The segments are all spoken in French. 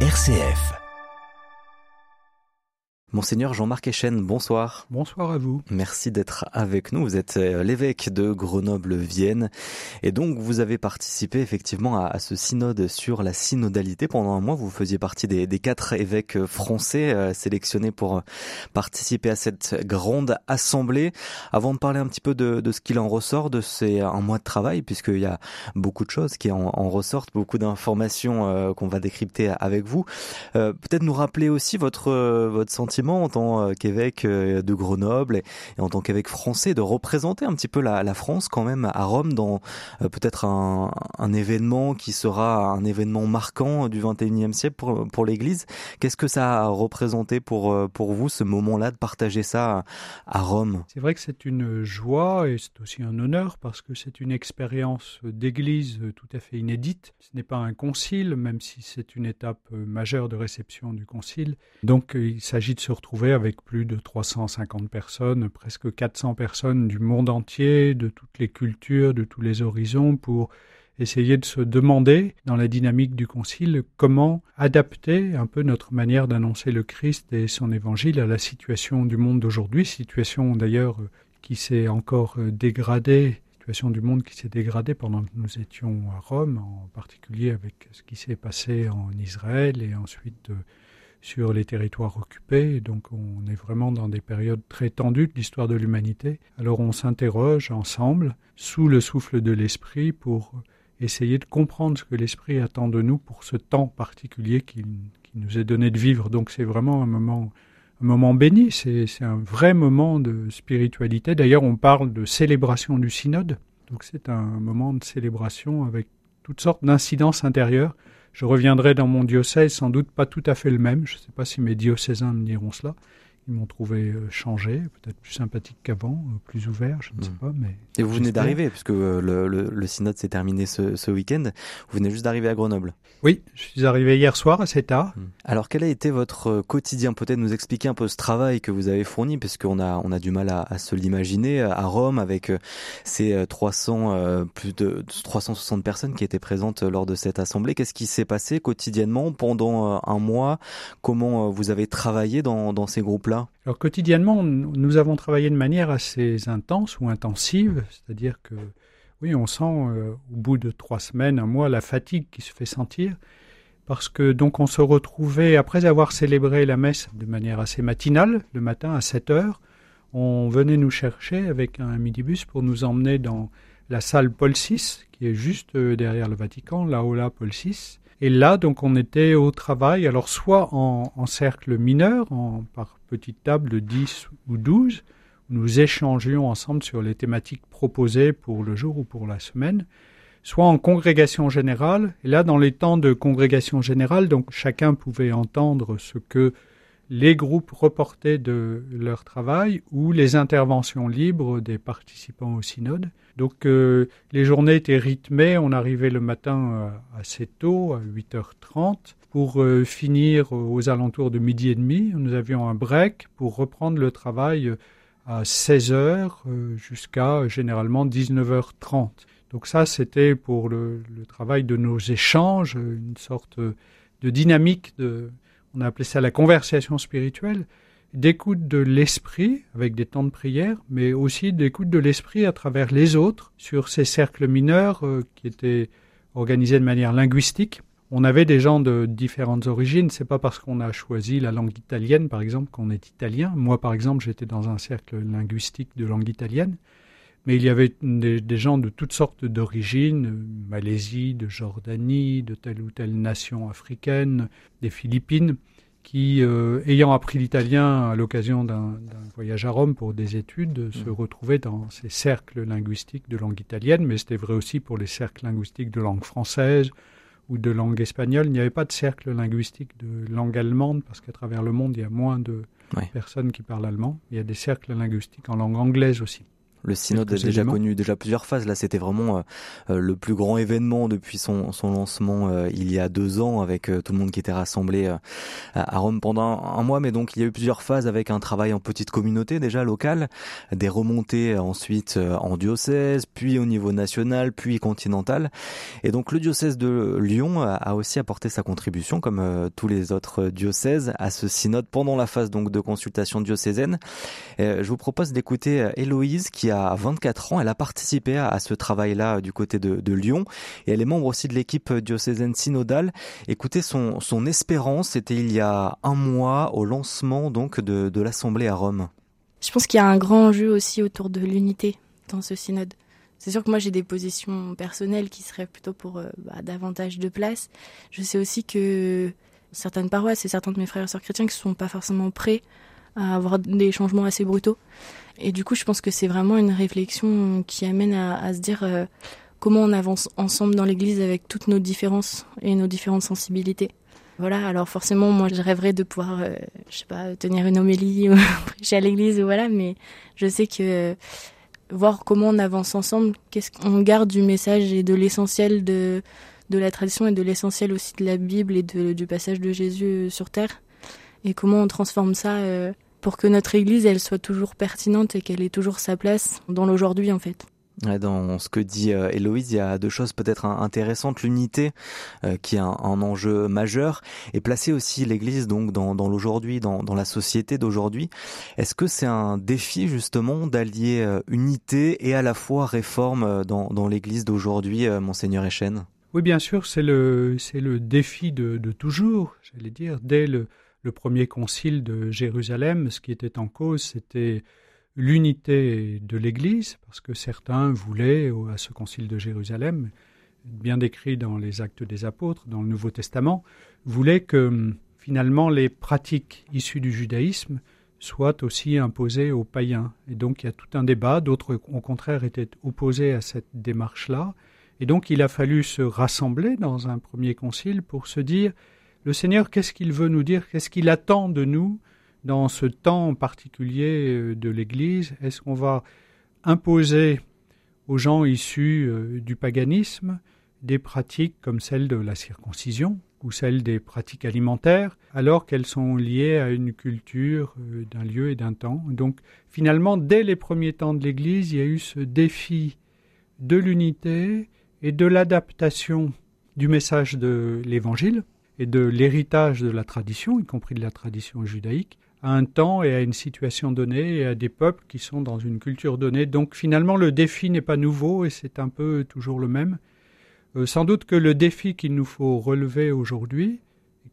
RCF. Monseigneur Jean-Marc Echen, bonsoir. Bonsoir à vous. Merci d'être avec nous. Vous êtes euh, l'évêque de Grenoble-Vienne et donc vous avez participé effectivement à, ce synode sur la synodalité. Pendant un mois, vous faisiez partie des, quatre évêques français euh, sélectionnés pour participer à cette grande assemblée. Avant de parler un petit peu de, ce qu'il en ressort de ces un mois de travail, puisqu'il y a beaucoup de choses qui en, ressortent, beaucoup d'informations euh, qu'on va décrypter avec vous. Peut-être nous rappeler aussi votre votre sentiment en tant euh, qu'évêque euh, de Grenoble et, en tant qu'évêque français de représenter un petit peu la, France quand même à Rome dans euh, peut-être un, événement qui sera un événement marquant du 21e siècle pour, l'Église. Qu'est-ce que ça a représenté pour, pour vous ce moment-là de partager ça à Rome? C'est vrai que c'est une joie et c'est aussi un honneur parce que c'est une expérience d'Église tout à fait inédite. Ce n'est pas un concile, même si c'est une étape majeure de réception du concile. Donc il s'agit de se retrouver avec plus de 350 personnes, presque 400 personnes du monde entier, de toutes les cultures, de tous les horizons, pour essayer de se demander, dans la dynamique du Concile, comment adapter un peu notre manière d'annoncer le Christ et son évangile à la situation du monde d'aujourd'hui, situation d'ailleurs qui s'est encore dégradée, situation du monde qui s'est dégradée pendant que nous étions à Rome, en particulier avec ce qui s'est passé en Israël et ensuite sur les territoires occupés. Donc on est vraiment dans des périodes très tendues de l'histoire de l'humanité. Alors on s'interroge ensemble, sous le souffle de l'esprit, pour essayer de comprendre ce que l'esprit attend de nous pour ce temps particulier qui, nous est donné de vivre. Donc c'est vraiment un moment, un moment béni, c'est un vrai moment de spiritualité. D'ailleurs on parle de célébration du synode. Donc c'est un moment de célébration avec toutes sortes d'incidences intérieures je reviendrai dans mon diocèse, sans doute pas tout à fait le même. Je ne sais pas si mes diocésains me diront cela. Ils m'ont trouvé euh, changé, peut-être plus sympathique qu'avant, euh, plus ouvert, je ne sais hmm. pas. Mais Et vous venez d'arriver, puisque euh, le, le, synode s'est terminé ce, ce week-end. Vous venez juste d'arriver à Grenoble. Oui, je suis arrivé hier soir assez tard. Hmm. Alors quel a été votre quotidien? Peut-être nous expliquer un peu ce travail que vous avez fourni, puisqu'on a, on a du mal à, à se l'imaginer, à Rome, avec ces 300, plus de 360 personnes qui étaient présentes lors de cette assemblée. Qu'est-ce qui s'est passé quotidiennement pendant un mois? Comment vous avez travaillé dans, dans ces groupes-là? Alors quotidiennement, nous avons travaillé de manière assez intense ou intensive, c'est-à-dire que oui, on sent euh, au bout de trois semaines, un mois, la fatigue qui se fait sentir, parce que donc on se retrouvait après avoir célébré la messe de manière assez matinale, le matin à 7 heures, on venait nous chercher avec un midibus pour nous emmener dans la salle Paul VI, qui est juste euh, derrière le Vatican, là-haut là Paul VI, et là, donc, on était au travail, alors soit en, cercle mineur, en, par petite table de 10 ou 12, où nous échangions ensemble sur les thématiques proposées pour le jour ou pour la semaine, soit en congrégation générale. Et là, dans les temps de congrégation générale, donc chacun pouvait entendre ce que les groupes reportaient de leur travail ou les interventions libres des participants au synode. Donc euh, les journées étaient rythmées, on arrivait le matin euh, assez tôt, à 8h30, pour euh, finir aux alentours de midi et demi. Nous avions un break pour reprendre le travail à 16h jusqu'à généralement 19h30. Donc ça, c'était pour le, le, travail de nos échanges, une sorte de dynamique de, on a appelé ça la conversation spirituelle, d'écoute de l'esprit avec des temps de prière, mais aussi d'écoute de l'esprit à travers les autres sur ces cercles mineurs euh, qui étaient organisés de manière linguistique. On avait des gens de différentes origines. C'est pas parce qu'on a choisi la langue italienne, par exemple, qu'on est italien. Moi, par exemple, j'étais dans un cercle linguistique de langue italienne. Mais il y avait des, des gens de toutes sortes d'origines, euh, Malaisie, de Jordanie, de telle ou telle nation africaine, des Philippines qui, euh, ayant appris l'italien à l'occasion d'un voyage à Rome pour des études, se mmh. retrouvaient dans ces cercles linguistiques de langue italienne, mais c'était vrai aussi pour les cercles linguistiques de langue française ou de langue espagnole. Il n'y avait pas de cercle linguistique de langue allemande, parce qu'à travers le monde, il y a moins de personnes qui parlent allemand. Il y a des cercles linguistiques en langue anglaise aussi. Le synode a déjà connu déjà plusieurs phases. Là, c'était vraiment le plus grand événement depuis son, son lancement il y a deux ans, avec tout le monde qui était rassemblé à Rome pendant un mois. Mais donc, il y a eu plusieurs phases avec un travail en petite communauté déjà locale, des remontées ensuite en diocèse, puis au niveau national, puis continental. Et donc, le diocèse de Lyon a aussi apporté sa contribution, comme tous les autres diocèses, à ce synode pendant la phase donc de consultation diocésaine. Euh, je vous propose d'écouter euh, Héloïse qui a 24 ans. Elle a participé à, ce travail-là du côté de, Lyon et elle est membre aussi de l'équipe diocésaine synodale. Écoutez son, espérance, c'était il y a un mois au lancement donc de, de l'Assemblée à Rome. Je pense qu'il y a un grand enjeu aussi autour de l'unité dans ce synode. C'est sûr que moi j'ai des positions personnelles qui seraient plutôt pour euh, bah, davantage de place. Je sais aussi que certaines paroisses et certains de mes frères et sœurs chrétiens qui ne sont pas forcément prêts à avoir des changements assez brutaux. Et du coup, je pense que c'est vraiment une réflexion qui amène à, se dire euh, comment on avance ensemble dans l'Église avec toutes nos différences et nos différentes sensibilités. Voilà, alors forcément, moi, je rêverais de pouvoir, euh, je sais pas, tenir une homélie ou prêcher à l'Église, voilà, mais je sais que euh, voir comment on avance ensemble, qu'est-ce qu'on garde du message et de l'essentiel de de la tradition et de l'essentiel aussi de la Bible et du passage de Jésus sur terre et comment on transforme ça euh, pour que notre Église elle soit toujours pertinente et qu'elle ait toujours sa place dans l'aujourd'hui en fait. Dans ce que dit euh, Héloïse, il y a deux choses peut-être intéressantes. L'unité, euh, qui est un, enjeu majeur, et placer aussi l'Église donc dans, l'aujourd'hui, dans, la société d'aujourd'hui. Est-ce que c'est un défi justement d'allier unité et à la fois réforme dans, dans l'Église d'aujourd'hui, monseigneur Echen? Oui, bien sûr, c'est le, c'est le défi de, toujours, j'allais dire. Dès le, premier concile de Jérusalem, ce qui était en cause, c'était l'unité de l'Église, parce que certains voulaient, à ce concile de Jérusalem, bien décrit dans les actes des apôtres, dans le Nouveau Testament, voulaient que finalement les pratiques issues du judaïsme soient aussi imposées aux païens. Et donc il y a tout un débat, d'autres au contraire étaient opposés à cette démarche-là, et donc il a fallu se rassembler dans un premier concile pour se dire le Seigneur, qu'est-ce qu'il veut nous dire? Qu'est-ce qu'il attend de nous dans ce temps particulier euh, de l'Église? Est-ce qu'on va imposer aux gens issus euh, du paganisme des pratiques comme celle de la circoncision ou celle des pratiques alimentaires, alors qu'elles sont liées à une culture euh, d'un lieu et d'un temps? Donc finalement, dès les premiers temps de l'Église, il y a eu ce défi de l'unité et de l'adaptation du message de l'Évangile et de l'héritage de la tradition, y compris de la tradition judaïque, à un temps et à une situation donnée et à des peuples qui sont dans une culture donnée. Donc finalement, le défi n'est pas nouveau et c'est un peu toujours le même. Euh, sans doute que le défi qu'il nous faut relever aujourd'hui,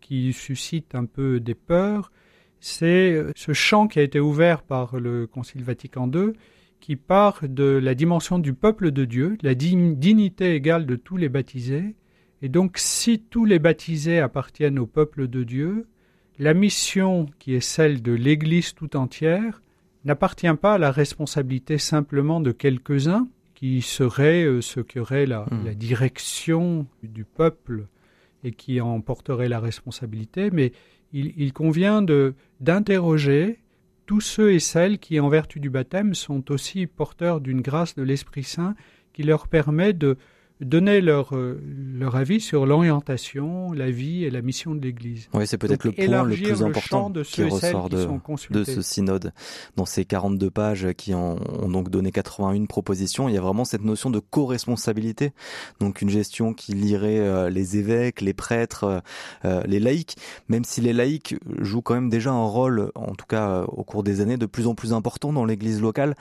qui suscite un peu des peurs, c'est euh, ce champ qui a été ouvert par le Concile Vatican II qui part de la dimension du peuple de Dieu, la dignité égale de tous les baptisés. Et donc, si tous les baptisés appartiennent au peuple de Dieu, la mission qui est celle de l'Église tout entière n'appartient pas à la responsabilité simplement de quelques-uns, qui seraient euh, ceux qui auraient la, hmm. la direction du peuple et qui en porteraient la responsabilité, mais il, il convient d'interroger tous ceux et celles qui, en vertu du baptême, sont aussi porteurs d'une grâce de l'Esprit Saint qui leur permet de donner leur, euh, leur avis sur l'orientation, la vie et la mission de l'Église. Oui, c'est peut-être le point le plus important qui ressort de, de, ce synode. Dans ces 42 pages qui ont, ont, donc donné 81 propositions, il y a vraiment cette notion de co-responsabilité. Donc une gestion qui lirait euh, les évêques, les prêtres, euh, les laïcs, même si les laïcs jouent quand même déjà un rôle, en tout cas au cours des années, de plus en plus important dans l'Église locale.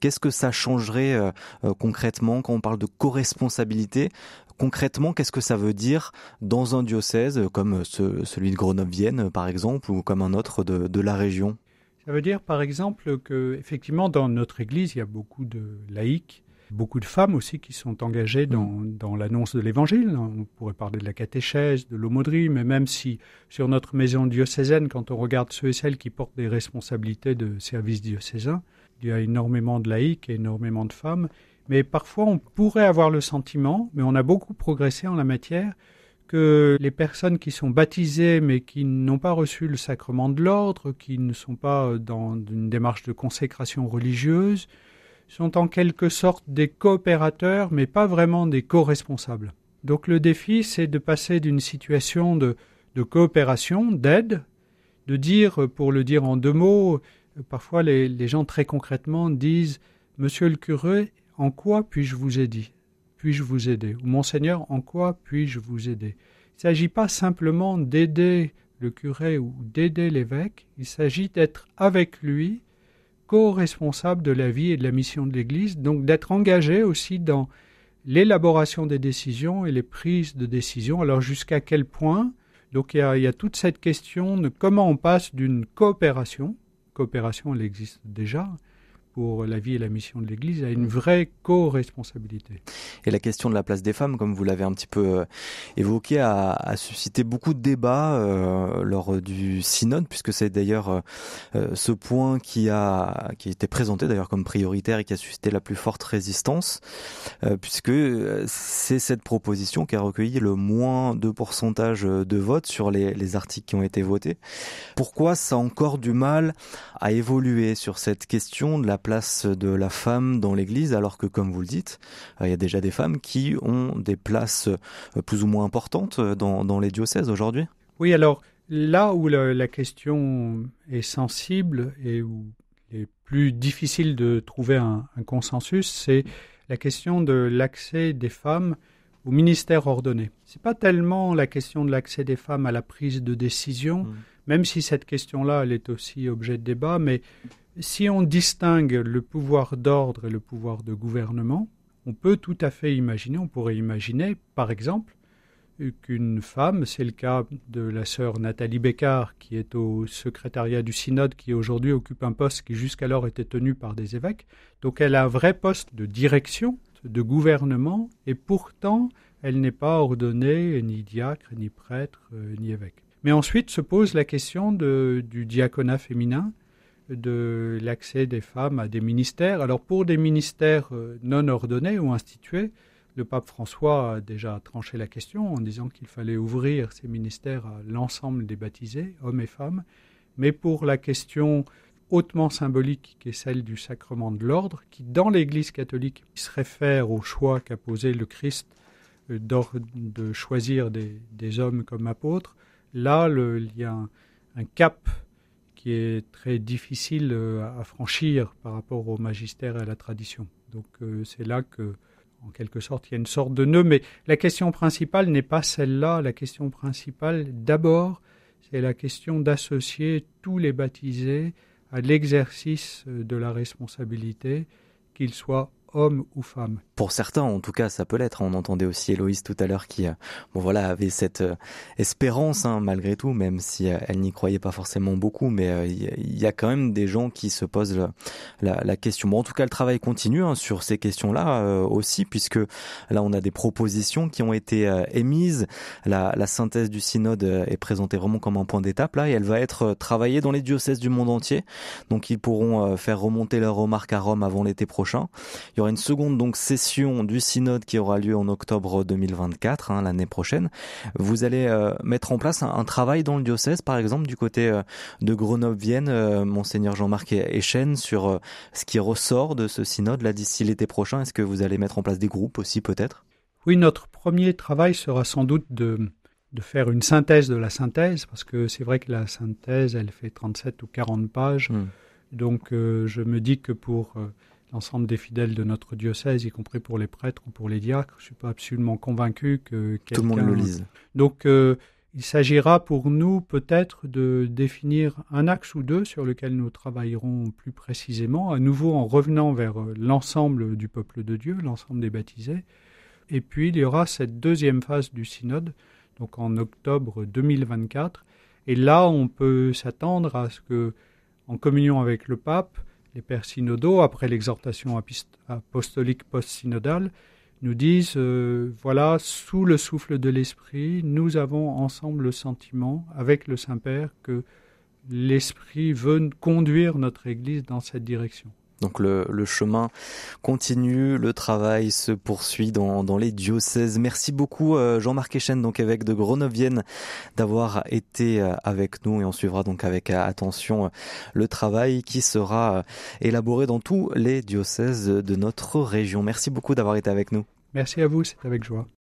Qu'est-ce que ça changerait euh, euh, concrètement quand on parle de co-responsabilité? Concrètement, qu'est-ce que ça veut dire dans un diocèse euh, comme celui de Grenoble-Vienne, par exemple, ou comme un autre de, la région? Ça veut dire, par exemple, que effectivement, dans notre Église, il y a beaucoup de laïcs, beaucoup de femmes aussi qui sont engagées dans, mm. dans l'annonce de l'Évangile. On pourrait parler de la catéchèse, de l'aumônerie, mais même si sur notre maison diocésaine, quand on regarde ceux et celles qui portent des responsabilités de service diocésain, il y a énormément de laïcs et énormément de femmes, mais parfois on pourrait avoir le sentiment, mais on a beaucoup progressé en la matière, que les personnes qui sont baptisées mais qui n'ont pas reçu le sacrement de l'ordre, qui ne sont pas dans une démarche de consécration religieuse, sont en quelque sorte des coopérateurs, mais pas vraiment des co-responsables. Donc le défi, c'est de passer d'une situation de, de coopération, d'aide, de dire, pour le dire en deux mots, parfois les, gens très concrètement disent Monsieur le curé, en quoi puis-je vous aider? Puis-je vous aider? Ou Monseigneur, en quoi puis-je vous aider? Il ne s'agit pas simplement d'aider le curé ou d'aider l'évêque, il s'agit d'être avec lui co-responsable de la vie et de la mission de l'Église, donc d'être engagé aussi dans l'élaboration des décisions et les prises de décisions. Alors jusqu'à quel point? Donc il y a toute cette question de comment on passe d'une coopération, coopération elle existe déjà, pour la vie et la mission de l'Église à une vraie co-responsabilité. Et la question de la place des femmes, comme vous l'avez un petit peu euh, évoqué, a, a, suscité beaucoup de débats euh, lors du synode, puisque c'est d'ailleurs euh, ce point qui a qui était présenté d'ailleurs comme prioritaire et qui a suscité la plus forte résistance, puisque c'est cette proposition qui a recueilli le moins de pourcentage de votes sur les, les articles qui ont été votés. Pourquoi ça a encore du mal à évoluer sur cette question de la place de la femme dans l'Église, alors que, comme vous le dites, euh, il y a déjà des femmes qui ont des places euh, plus ou moins importantes dans, dans les diocèses aujourd'hui Oui, alors là où la, la, question est sensible et où il est plus difficile de trouver un, un consensus, c'est la question de l'accès des femmes au ministère ordonné. Ce n'est pas tellement la question de l'accès des femmes à la prise de décision, mmh. même si cette question-là, elle est aussi objet de débat, mais si on distingue le pouvoir d'ordre et le pouvoir de gouvernement, on peut tout à fait imaginer, on pourrait imaginer, par exemple, qu'une femme, c'est le cas de la sœur Nathalie Bécard, qui est au secrétariat du synode, qui aujourd'hui occupe un poste qui jusqu'alors était tenu par des évêques. Donc elle a un vrai poste de direction, de gouvernement, et pourtant elle n'est pas ordonnée ni diacre, ni prêtre, euh, ni évêque. Mais ensuite se pose la question du diaconat féminin, de l'accès des femmes à des ministères. Alors pour des ministères euh, non ordonnés ou institués, le pape François a déjà tranché la question en disant qu'il fallait ouvrir ces ministères à l'ensemble des baptisés, hommes et femmes. Mais pour la question hautement symbolique qui est celle du sacrement de l'ordre, qui dans l'Église catholique se réfère au choix qu'a posé le Christ euh, de choisir des, hommes comme apôtres, là il y a un cap qui est très difficile euh, à franchir par rapport au magistère et à la tradition. Donc euh, c'est là que, en quelque sorte, il y a une sorte de nœud. Mais la question principale n'est pas celle-là. La question principale, d'abord, c'est la question d'associer tous les baptisés à l'exercice euh, de la responsabilité, qu'ils soient homme ou femme. Pour certains, en tout cas, ça peut l'être. On entendait aussi Héloïse tout à l'heure qui, euh, bon voilà, avait cette euh, espérance hein, malgré tout, même si euh, elle n'y croyait pas forcément beaucoup. Mais il y, a quand même des gens qui se posent la, question. Bon, en tout cas, le travail continue hein, sur ces questions-là aussi, puisque là, on a des propositions qui ont été émises. La synthèse du synode est présentée vraiment comme un point d'étape là, et elle va être travaillée dans les diocèses du monde entier. Donc, ils pourront faire remonter leurs remarques à Rome avant l'été prochain. Il y aura une seconde donc session du synode qui aura lieu en octobre 2024, hein, l'année prochaine. Vous allez euh, mettre en place un, un, travail dans le diocèse, par exemple, du côté euh, de Grenoble-Vienne, euh, monseigneur Jean-Marc Echen, sur ce qui ressort de ce synode là d'ici l'été prochain. Est-ce que vous allez mettre en place des groupes aussi, peut-être? Oui, notre premier travail sera sans doute de de faire une synthèse de la synthèse, parce que c'est vrai que la synthèse, elle fait 37 ou 40 pages. Mmh. Donc euh, je me dis que pour euh, l'ensemble des fidèles de notre diocèse, y compris pour les prêtres ou pour les diacres. Je ne suis pas absolument convaincu que tout le monde le lise. Donc, euh, il s'agira pour nous peut-être de définir un axe ou deux sur lequel nous travaillerons plus précisément, à nouveau en revenant vers euh, l'ensemble du peuple de Dieu, l'ensemble des baptisés. Et puis, il y aura cette deuxième phase du synode, donc en octobre 2024. Et là, on peut s'attendre à ce que, en communion avec le pape, les pères synodaux, après l'exhortation apostolique post-synodale, nous disent euh, voilà, sous le souffle de l'Esprit, nous avons ensemble le sentiment, avec le Saint-Père, que l'Esprit veut conduire notre Église dans cette direction. Donc le, chemin continue, le travail se poursuit dans, les diocèses. Merci beaucoup euh, Jean-Marc Echen, donc évêque de Grenoble, d'avoir été euh, avec nous et on suivra donc avec attention le travail qui sera élaboré dans tous les diocèses de notre région. Merci beaucoup d'avoir été avec nous. Merci à vous, c'est avec joie.